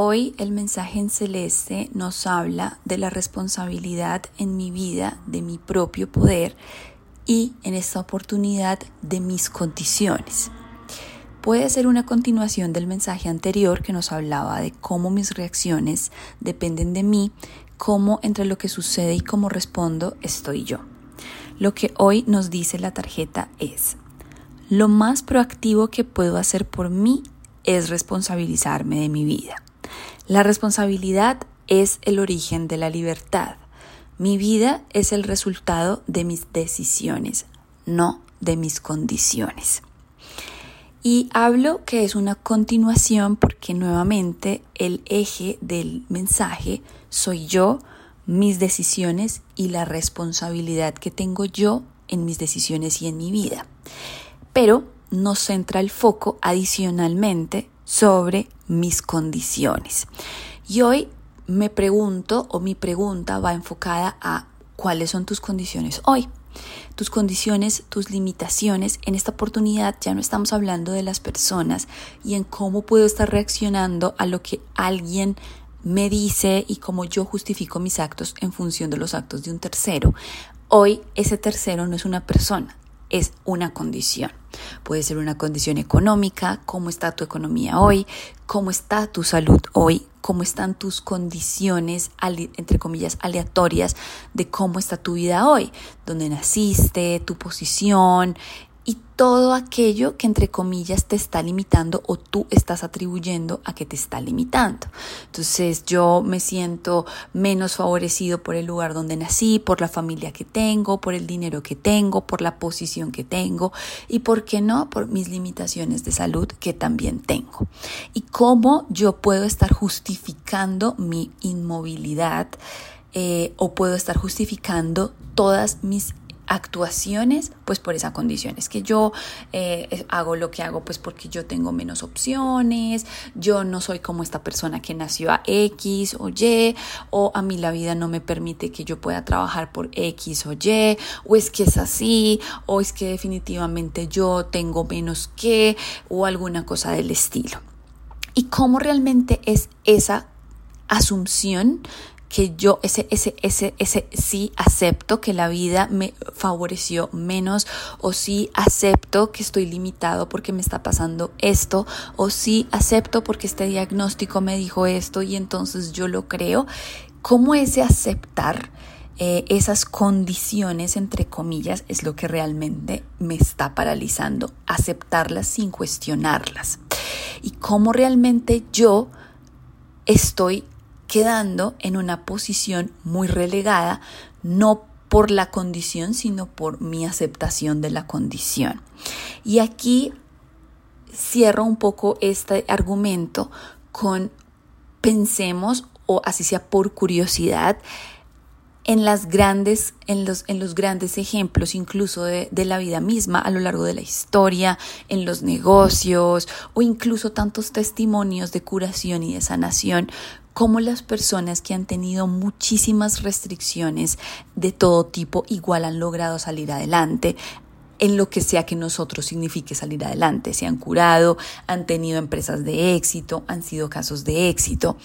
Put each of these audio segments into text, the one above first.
Hoy el mensaje en celeste nos habla de la responsabilidad en mi vida, de mi propio poder y en esta oportunidad de mis condiciones. Puede ser una continuación del mensaje anterior que nos hablaba de cómo mis reacciones dependen de mí, cómo entre lo que sucede y cómo respondo estoy yo. Lo que hoy nos dice la tarjeta es, lo más proactivo que puedo hacer por mí es responsabilizarme de mi vida. La responsabilidad es el origen de la libertad. Mi vida es el resultado de mis decisiones, no de mis condiciones. Y hablo que es una continuación porque nuevamente el eje del mensaje soy yo, mis decisiones y la responsabilidad que tengo yo en mis decisiones y en mi vida. Pero nos centra el foco adicionalmente sobre mis condiciones. Y hoy me pregunto o mi pregunta va enfocada a cuáles son tus condiciones hoy. Tus condiciones, tus limitaciones. En esta oportunidad ya no estamos hablando de las personas y en cómo puedo estar reaccionando a lo que alguien me dice y cómo yo justifico mis actos en función de los actos de un tercero. Hoy ese tercero no es una persona, es una condición. Puede ser una condición económica, cómo está tu economía hoy, cómo está tu salud hoy, cómo están tus condiciones, entre comillas, aleatorias de cómo está tu vida hoy, dónde naciste, tu posición, y todo aquello que entre comillas te está limitando o tú estás atribuyendo a que te está limitando. Entonces yo me siento menos favorecido por el lugar donde nací, por la familia que tengo, por el dinero que tengo, por la posición que tengo y, ¿por qué no?, por mis limitaciones de salud que también tengo. Y cómo yo puedo estar justificando mi inmovilidad eh, o puedo estar justificando todas mis actuaciones, pues por esa condición. Es que yo eh, hago lo que hago, pues porque yo tengo menos opciones, yo no soy como esta persona que nació a X o Y, o a mí la vida no me permite que yo pueda trabajar por X o Y, o es que es así, o es que definitivamente yo tengo menos que, o alguna cosa del estilo. ¿Y cómo realmente es esa asunción que yo ese, ese, ese, ese sí acepto que la vida me favoreció menos o sí acepto que estoy limitado porque me está pasando esto o sí acepto porque este diagnóstico me dijo esto y entonces yo lo creo. ¿Cómo ese aceptar eh, esas condiciones, entre comillas, es lo que realmente me está paralizando? Aceptarlas sin cuestionarlas. Y cómo realmente yo estoy quedando en una posición muy relegada, no por la condición, sino por mi aceptación de la condición. Y aquí cierro un poco este argumento con pensemos, o así sea por curiosidad, en las grandes, en los, en los grandes ejemplos incluso de, de, la vida misma a lo largo de la historia, en los negocios o incluso tantos testimonios de curación y de sanación cómo las personas que han tenido muchísimas restricciones de todo tipo igual han logrado salir adelante en lo que sea que nosotros signifique salir adelante. Se han curado, han tenido empresas de éxito, han sido casos de éxito.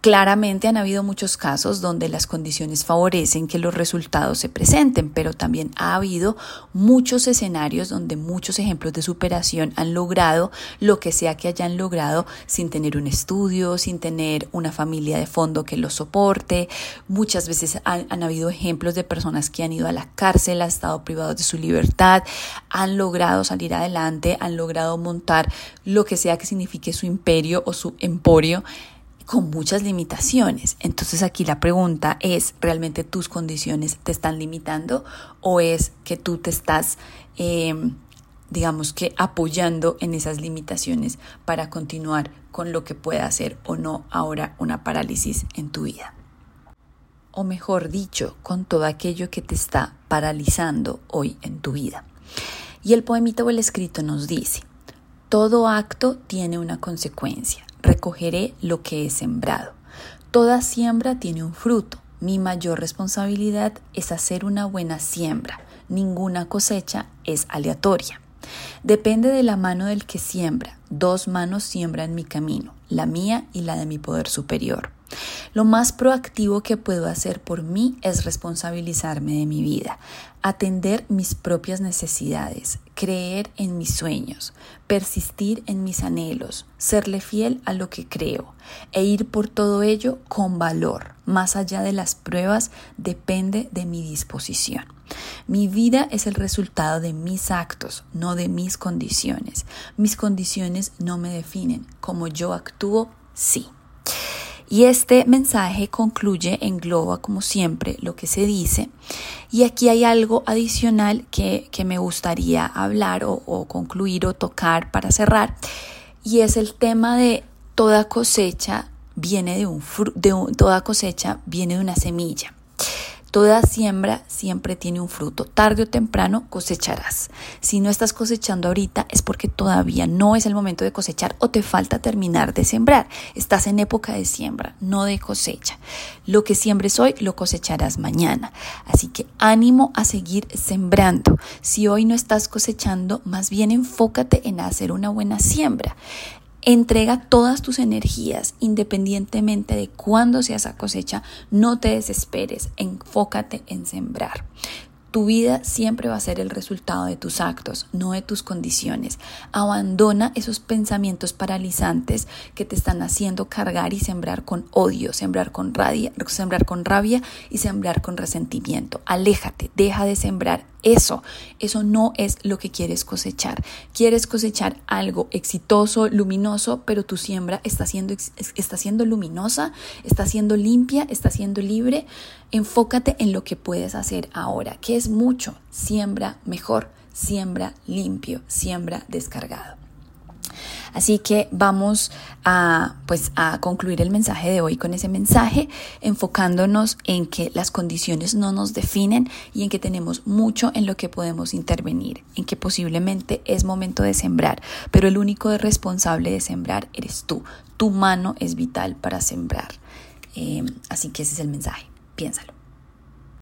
Claramente han habido muchos casos donde las condiciones favorecen que los resultados se presenten, pero también ha habido muchos escenarios donde muchos ejemplos de superación han logrado lo que sea que hayan logrado sin tener un estudio, sin tener una familia de fondo que los soporte. Muchas veces han, han habido ejemplos de personas que han ido a la cárcel, han estado privados de su libertad, han logrado salir adelante, han logrado montar lo que sea que signifique su imperio o su emporio con muchas limitaciones. Entonces aquí la pregunta es, ¿realmente tus condiciones te están limitando o es que tú te estás, em, digamos que, apoyando en esas limitaciones para continuar con lo que pueda hacer o no ahora una parálisis en tu vida? O mejor dicho, con todo aquello que te está paralizando hoy en tu vida. Y el poemita o el escrito nos dice, todo acto tiene una consecuencia recogeré lo que he sembrado. Toda siembra tiene un fruto. Mi mayor responsabilidad es hacer una buena siembra. Ninguna cosecha es aleatoria. Depende de la mano del que siembra. Dos manos siembran mi camino, la mía y la de mi poder superior. Lo más proactivo que puedo hacer por mí es responsabilizarme de mi vida, atender mis propias necesidades, creer en mis sueños, persistir en mis anhelos, serle fiel a lo que creo e ir por todo ello con valor. Más allá de las pruebas depende de mi disposición. Mi vida es el resultado de mis actos, no de mis condiciones. Mis condiciones no me definen. Como yo actúo, sí. Y este mensaje concluye, engloba como siempre lo que se dice. Y aquí hay algo adicional que, me gustaría hablar o, concluir o tocar para cerrar. Y es el tema de toda cosecha viene de un, de toda cosecha viene de una semilla. Toda siembra siempre tiene un fruto. Tarde o temprano cosecharás. Si no estás cosechando ahorita es porque todavía no es el momento de cosechar o te falta terminar de sembrar. Estás en época de siembra, no de cosecha. Lo que siembres hoy lo cosecharás mañana. Así que ánimo a seguir sembrando. Si hoy no estás cosechando, más bien enfócate en hacer una buena siembra. Entrega todas tus energías independientemente de cuándo sea esa cosecha. No te desesperes, enfócate en sembrar. Tu vida siempre va a ser el resultado de tus actos, no de tus condiciones. Abandona esos pensamientos paralizantes que te están haciendo cargar y sembrar con odio, sembrar con rabia, sembrar con rabia y sembrar con resentimiento. Aléjate, deja de sembrar eso. Eso no es lo que quieres cosechar. Quieres cosechar algo exitoso, luminoso, pero tu siembra está siendo, está siendo luminosa, está siendo limpia, está siendo libre. Enfócate en lo que puedes hacer ahora, que es mucho. Siembra mejor, siembra limpio, siembra descargado. Así que vamos a, pues, a concluir el mensaje de hoy con ese mensaje, enfocándonos en que las condiciones no nos definen y en que tenemos mucho en lo que podemos intervenir, en que posiblemente es momento de sembrar, pero el único responsable de sembrar eres tú. Tu mano es vital para sembrar. Eh, así que ese es el mensaje. Piénsalo.